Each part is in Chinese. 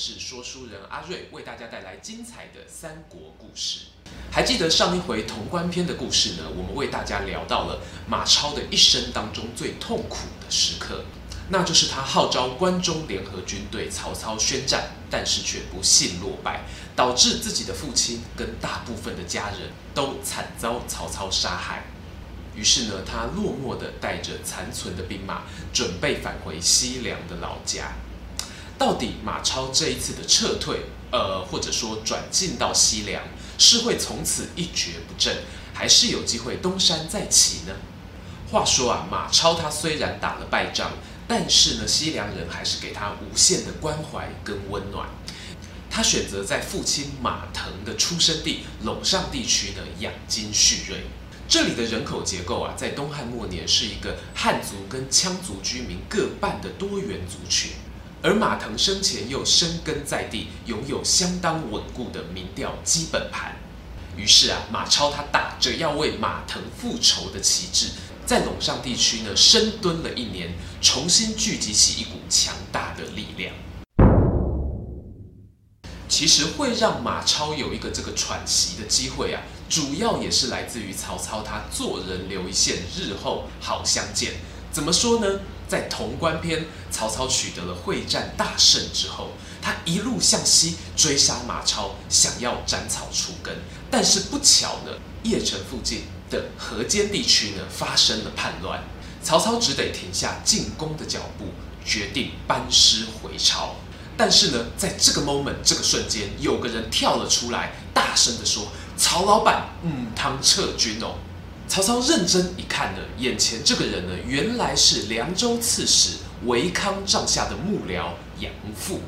是说书人阿瑞，为大家带来精彩的三国故事。还记得上一回潼关篇的故事呢？我们为大家聊到了马超的一生当中最痛苦的时刻，那就是他号召关中联合军对曹操宣战，但是却不幸落败，导致自己的父亲跟大部分的家人都惨遭曹操杀害。于是呢，他落寞地带着残存的兵马，准备返回西凉的老家。到底马超这一次的撤退，呃，或者说转进到西凉，是会从此一蹶不振，还是有机会东山再起呢？话说啊，马超他虽然打了败仗，但是呢，西凉人还是给他无限的关怀跟温暖。他选择在父亲马腾的出生地陇上地区呢养精蓄锐。这里的人口结构啊，在东汉末年是一个汉族跟羌族居民各半的多元族群。而马腾生前又深耕在地，拥有相当稳固的民调基本盘。于是啊，马超他打着要为马腾复仇的旗帜，在陇上地区呢深蹲了一年，重新聚集起一股强大的力量。其实会让马超有一个这个喘息的机会啊，主要也是来自于曹操他做人留一线，日后好相见。怎么说呢？在潼关篇，曹操取得了会战大胜之后，他一路向西追杀马超，想要斩草除根。但是不巧呢，邺城附近的河间地区呢发生了叛乱，曹操只得停下进攻的脚步，决定班师回朝。但是呢，在这个 moment 这个瞬间，有个人跳了出来，大声地说：“曹老板，嗯，汤撤军哦。”曹操认真一看呢，眼前这个人呢，原来是凉州刺史韦康帐下的幕僚杨阜。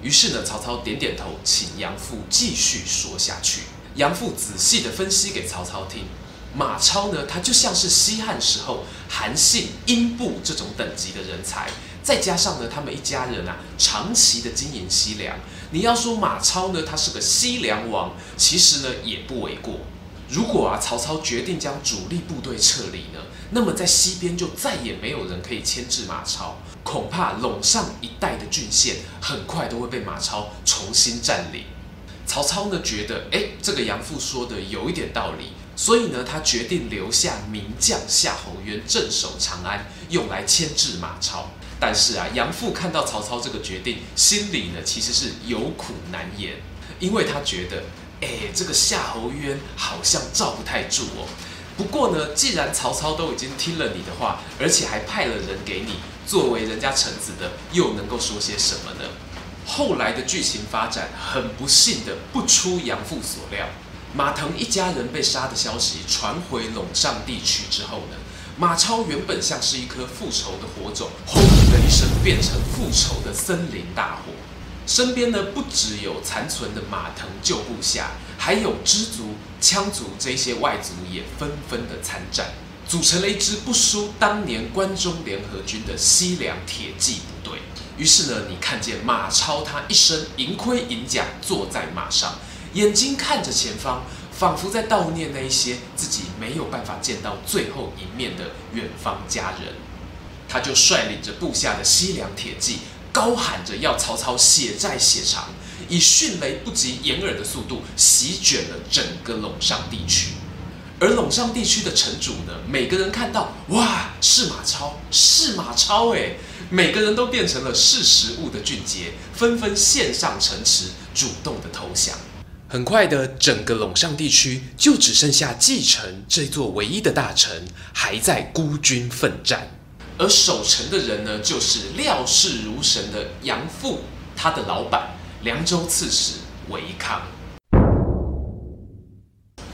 于是呢，曹操点点头，请杨阜继续说下去。杨阜仔细地分析给曹操听，马超呢，他就像是西汉时候韩信、英布这种等级的人才，再加上呢，他们一家人啊，长期的经营西凉。你要说马超呢，他是个西凉王，其实呢，也不为过。如果啊，曹操决定将主力部队撤离呢，那么在西边就再也没有人可以牵制马超，恐怕陇上一带的郡县很快都会被马超重新占领。曹操呢觉得，哎，这个杨阜说的有一点道理，所以呢，他决定留下名将夏侯渊镇守长安，用来牵制马超。但是啊，杨阜看到曹操这个决定，心里呢其实是有苦难言，因为他觉得。哎，这个夏侯渊好像罩不太住哦。不过呢，既然曹操都已经听了你的话，而且还派了人给你，作为人家臣子的，又能够说些什么呢？后来的剧情发展，很不幸的不出杨阜所料，马腾一家人被杀的消息传回陇上地区之后呢，马超原本像是一颗复仇的火种，轰的一声变成复仇的森林大火。身边呢，不只有残存的马腾旧部下，还有知族、羌族这些外族也纷纷的参战，组成了一支不输当年关中联合军的西凉铁骑部队。于是呢，你看见马超他一身银盔银甲，坐在马上，眼睛看着前方，仿佛在悼念那一些自己没有办法见到最后一面的远方家人。他就率领着部下的西凉铁骑。高喊着要曹操血债血偿，以迅雷不及掩耳的速度席卷了整个陇上地区。而陇上地区的城主呢，每个人看到哇，是马超，是马超诶，每个人都变成了识时务的俊杰，纷纷献上城池，主动的投降。很快的，整个陇上地区就只剩下继承这座唯一的大城还在孤军奋战。而守城的人呢，就是料事如神的杨阜，他的老板凉州刺史韦康。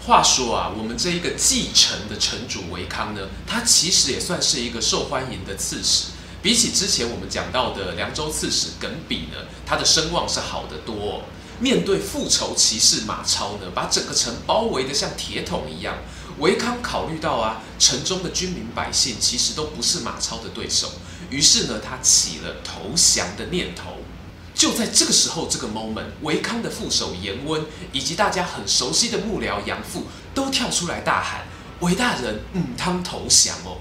话说啊，我们这一个继承的城主韦康呢，他其实也算是一个受欢迎的刺史，比起之前我们讲到的凉州刺史耿比呢，他的声望是好得多。面对复仇骑士马超呢，把整个城包围得像铁桶一样，维康考虑到啊，城中的军民百姓其实都不是马超的对手，于是呢，他起了投降的念头。就在这个时候，这个 moment，维康的副手严温以及大家很熟悉的幕僚杨阜都跳出来大喊：“韦大人，嗯，他们投降哦！”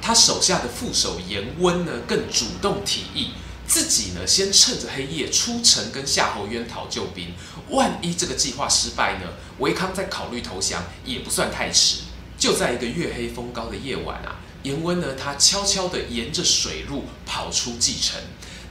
他手下的副手严温呢，更主动提议自己呢，先趁着黑夜出城跟夏侯渊讨救兵。万一这个计划失败呢，维康再考虑投降也不算太迟。就在一个月黑风高的夜晚啊，严温呢，他悄悄地沿着水路跑出蓟城。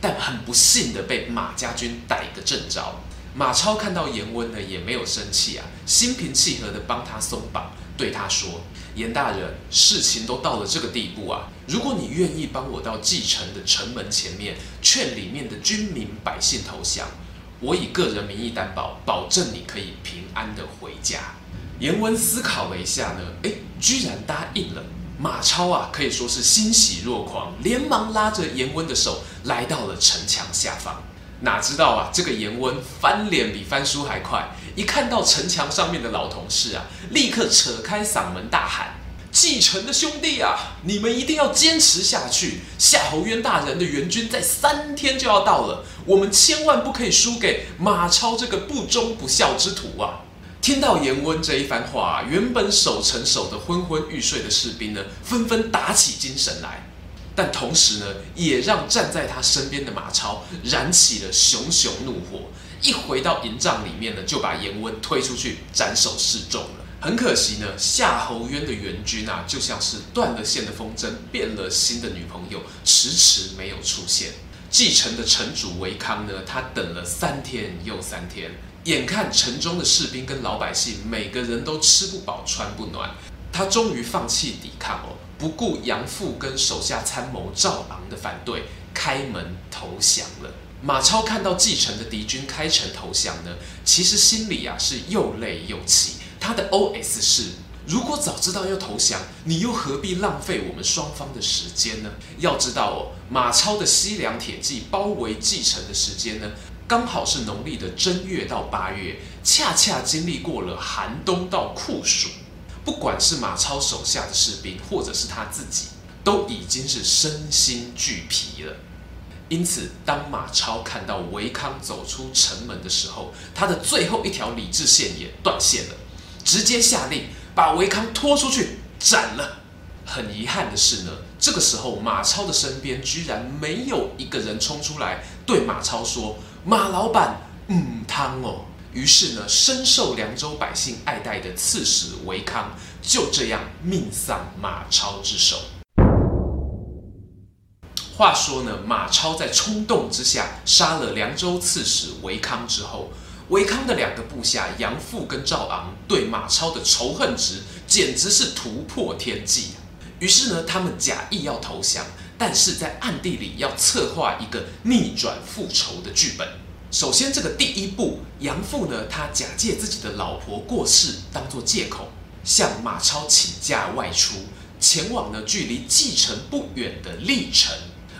但很不幸的被马家军逮个正着。马超看到严温呢，也没有生气啊，心平气和的帮他松绑，对他说：“严大人，事情都到了这个地步啊，如果你愿意帮我到蓟城的城门前面，劝里面的军民百姓投降，我以个人名义担保，保证你可以平安的回家。”严温思考了一下呢，诶，居然答应了。马超啊，可以说是欣喜若狂，连忙拉着严温的手来到了城墙下方。哪知道啊，这个严温翻脸比翻书还快，一看到城墙上面的老同事啊，立刻扯开嗓门大喊：“继承的兄弟啊，你们一定要坚持下去！夏侯渊大人的援军在三天就要到了，我们千万不可以输给马超这个不忠不孝之徒啊！”听到严温这一番话，原本守城守得昏昏欲睡的士兵呢，纷纷打起精神来。但同时呢，也让站在他身边的马超燃起了熊熊怒火。一回到营帐里面呢，就把严温推出去斩首示众了。很可惜呢，夏侯渊的援军啊，就像是断了线的风筝，变了心的女朋友，迟迟没有出现。蓟城的城主维康呢，他等了三天又三天。眼看城中的士兵跟老百姓每个人都吃不饱穿不暖，他终于放弃抵抗哦，不顾杨阜跟手下参谋赵昂的反对，开门投降了。马超看到蓟城的敌军开城投降呢，其实心里啊是又累又气。他的 OS 是：如果早知道要投降，你又何必浪费我们双方的时间呢？要知道哦，马超的西凉铁骑包围蓟城的时间呢，刚好是农历的正月到八月，恰恰经历过了寒冬到酷暑。不管是马超手下的士兵，或者是他自己，都已经是身心俱疲了。因此，当马超看到维康走出城门的时候，他的最后一条理智线也断线了，直接下令把维康拖出去斩了。很遗憾的是呢，这个时候马超的身边居然没有一个人冲出来对马超说。马老板，嗯，汤哦。于是呢，深受凉州百姓爱戴的刺史韦康就这样命丧马超之手。话说呢，马超在冲动之下杀了凉州刺史韦康之后，韦康的两个部下杨阜跟赵昂对马超的仇恨值简直是突破天际。于是呢，他们假意要投降。但是在暗地里要策划一个逆转复仇的剧本。首先，这个第一步，杨阜呢，他假借自己的老婆过世当做借口，向马超请假外出，前往呢距离蓟城不远的历城。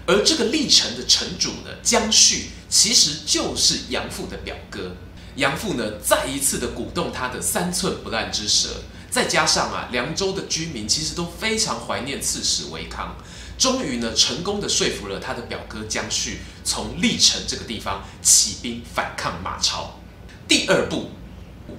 而这个历城的城主呢，姜旭其实就是杨阜的表哥。杨阜呢，再一次的鼓动他的三寸不烂之舌，再加上啊，凉州的居民其实都非常怀念刺史维康。终于呢，成功的说服了他的表哥姜续，从历城这个地方起兵反抗马超。第二步，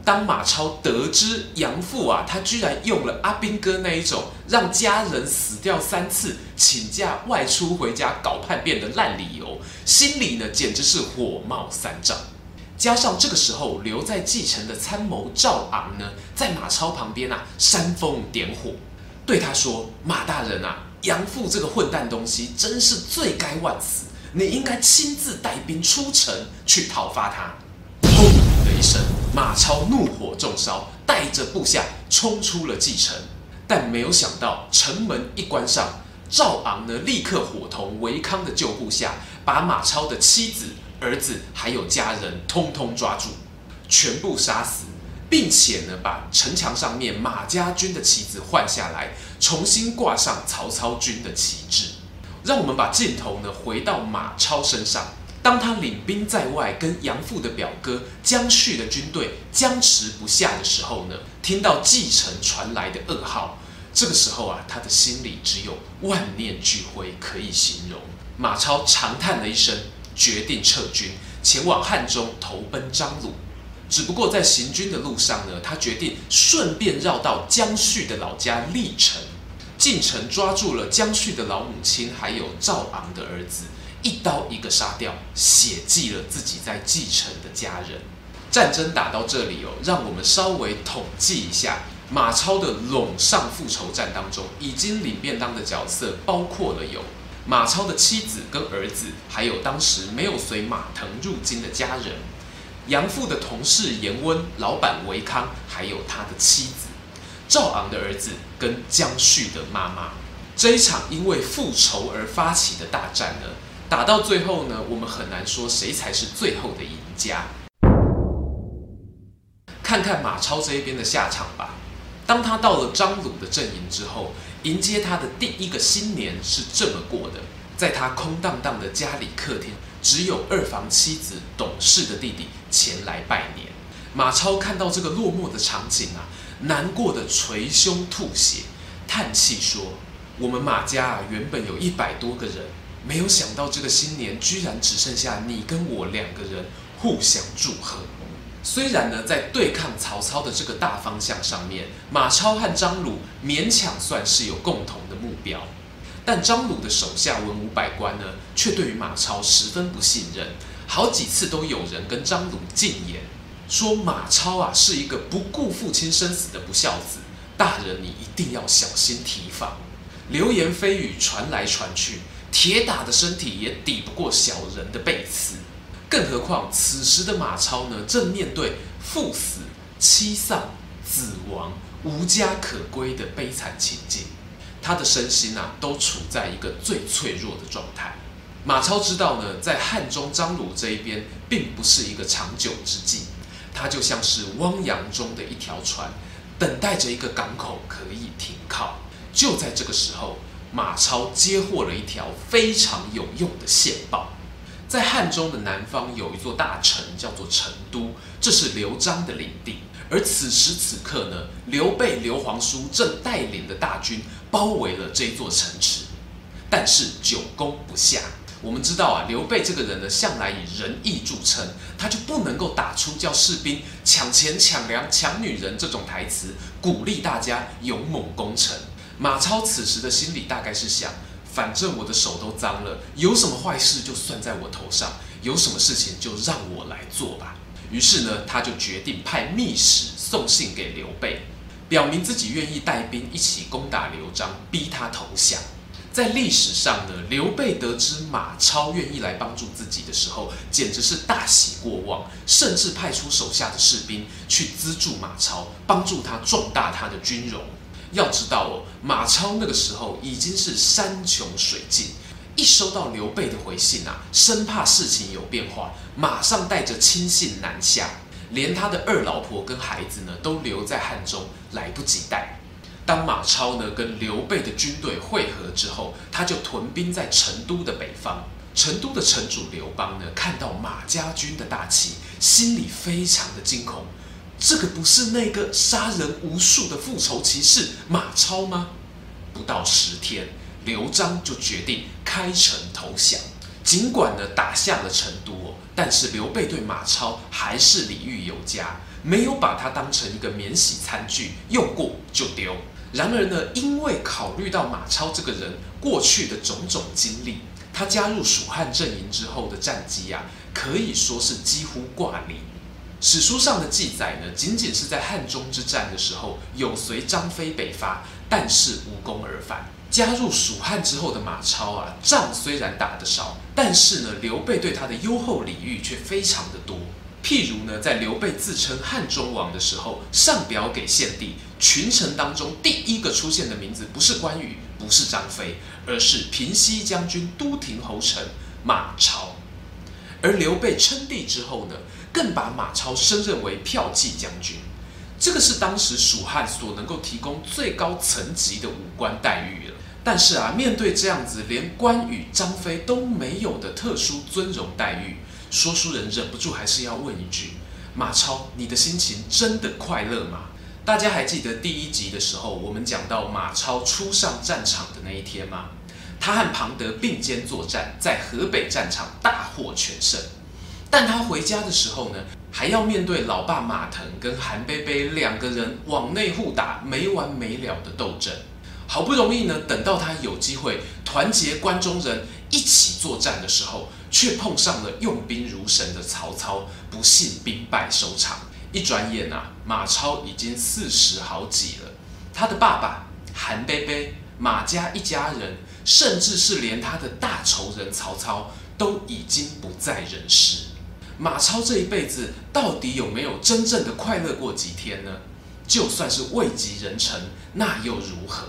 当马超得知杨阜啊，他居然用了阿兵哥那一种让家人死掉三次，请假外出回家搞叛变的烂理由，心里呢简直是火冒三丈。加上这个时候留在蓟城的参谋赵昂呢，在马超旁边啊煽风点火，对他说：“马大人啊。”杨阜这个混蛋东西真是罪该万死！你应该亲自带兵出城去讨伐他。轰的一声，马超怒火中烧，带着部下冲出了蓟城。但没有想到，城门一关上，赵昂呢立刻伙同韦康的旧部下，把马超的妻子、儿子还有家人通通抓住，全部杀死。并且呢，把城墙上面马家军的旗子换下来，重新挂上曹操军的旗帜。让我们把镜头呢回到马超身上。当他领兵在外，跟杨阜的表哥姜旭的军队僵持不下的时候呢，听到继承传来的噩耗，这个时候啊，他的心里只有万念俱灰可以形容。马超长叹了一声，决定撤军，前往汉中投奔张鲁。只不过在行军的路上呢，他决定顺便绕到姜旭的老家历城，进城抓住了姜旭的老母亲，还有赵昂的儿子，一刀一个杀掉，血祭了自己在继承的家人。战争打到这里哦，让我们稍微统计一下，马超的陇上复仇战当中，已经领便当的角色包括了有马超的妻子跟儿子，还有当时没有随马腾入京的家人。杨阜的同事严温、老板维康，还有他的妻子赵昂的儿子跟江旭的妈妈，这一场因为复仇而发起的大战呢，打到最后呢，我们很难说谁才是最后的赢家。看看马超这一边的下场吧。当他到了张鲁的阵营之后，迎接他的第一个新年是这么过的，在他空荡荡的家里客厅。只有二房妻子董氏的弟弟前来拜年。马超看到这个落寞的场景啊，难过的捶胸吐血，叹气说：“我们马家啊，原本有一百多个人，没有想到这个新年居然只剩下你跟我两个人互相祝贺。”虽然呢，在对抗曹操的这个大方向上面，马超和张鲁勉强算是有共同的目标。但张鲁的手下文武百官呢，却对于马超十分不信任。好几次都有人跟张鲁进言，说马超啊是一个不顾父亲生死的不孝子，大人你一定要小心提防。流言蜚语传来传去，铁打的身体也抵不过小人的背刺。更何况此时的马超呢，正面对父死、妻丧、子亡、无家可归的悲惨情境。他的身心啊，都处在一个最脆弱的状态。马超知道呢，在汉中张鲁这一边，并不是一个长久之计。他就像是汪洋中的一条船，等待着一个港口可以停靠。就在这个时候，马超接获了一条非常有用的线报。在汉中的南方有一座大城，叫做成都，这是刘璋的领地。而此时此刻呢，刘备刘皇叔正带领的大军包围了这座城池，但是久攻不下。我们知道啊，刘备这个人呢，向来以仁义著称，他就不能够打出叫士兵抢钱、抢粮、抢女人这种台词，鼓励大家勇猛攻城。马超此时的心里大概是想，反正我的手都脏了，有什么坏事就算在我头上，有什么事情就让我来做吧。于是呢，他就决定派密使送信给刘备，表明自己愿意带兵一起攻打刘璋，逼他投降。在历史上呢，刘备得知马超愿意来帮助自己的时候，简直是大喜过望，甚至派出手下的士兵去资助马超，帮助他壮大他的军容。要知道哦，马超那个时候已经是山穷水尽。一收到刘备的回信啊，生怕事情有变化，马上带着亲信南下，连他的二老婆跟孩子呢都留在汉中，来不及带。当马超呢跟刘备的军队会合之后，他就屯兵在成都的北方。成都的城主刘邦呢看到马家军的大旗，心里非常的惊恐，这个不是那个杀人无数的复仇骑士马超吗？不到十天。刘璋就决定开城投降，尽管呢打下了成都，但是刘备对马超还是礼遇有加，没有把他当成一个免洗餐具，用过就丢。然而呢，因为考虑到马超这个人过去的种种经历，他加入蜀汉阵营之后的战绩啊，可以说是几乎挂零。史书上的记载呢，仅仅是在汉中之战的时候有随张飞北伐，但是无功而返。加入蜀汉之后的马超啊，仗虽然打得少，但是呢，刘备对他的优厚礼遇却非常的多。譬如呢，在刘备自称汉中王的时候，上表给献帝，群臣当中第一个出现的名字不是关羽，不是张飞，而是平西将军都亭侯臣马超。而刘备称帝之后呢，更把马超升任为骠骑将军，这个是当时蜀汉所能够提供最高层级的武官待遇了。但是啊，面对这样子连关羽、张飞都没有的特殊尊荣待遇，说书人忍不住还是要问一句：马超，你的心情真的快乐吗？大家还记得第一集的时候，我们讲到马超初上战场的那一天吗？他和庞德并肩作战，在河北战场大获全胜。但他回家的时候呢，还要面对老爸马腾跟韩贝贝两个人往内互打，没完没了的斗争。好不容易呢，等到他有机会团结关中人一起作战的时候，却碰上了用兵如神的曹操，不幸兵败收场。一转眼啊，马超已经四十好几了，他的爸爸韩贝贝、马家一家人，甚至是连他的大仇人曹操，都已经不在人世。马超这一辈子到底有没有真正的快乐过几天呢？就算是位极人臣，那又如何？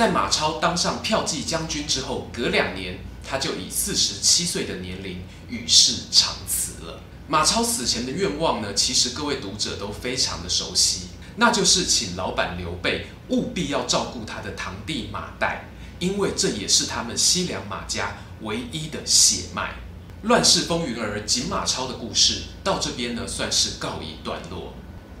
在马超当上票骑将军之后，隔两年他就以四十七岁的年龄与世长辞了。马超死前的愿望呢，其实各位读者都非常的熟悉，那就是请老板刘备务必要照顾他的堂弟马岱，因为这也是他们西凉马家唯一的血脉。乱世风云儿锦马超的故事到这边呢，算是告一段落。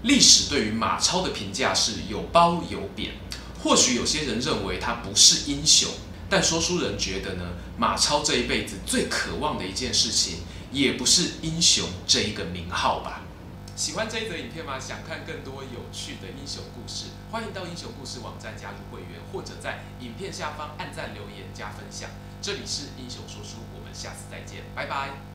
历史对于马超的评价是有褒有贬。或许有些人认为他不是英雄，但说书人觉得呢，马超这一辈子最渴望的一件事情，也不是英雄这一个名号吧。喜欢这一则影片吗？想看更多有趣的英雄故事，欢迎到英雄故事网站加入会员，或者在影片下方按赞、留言、加分享。这里是英雄说书，我们下次再见，拜拜。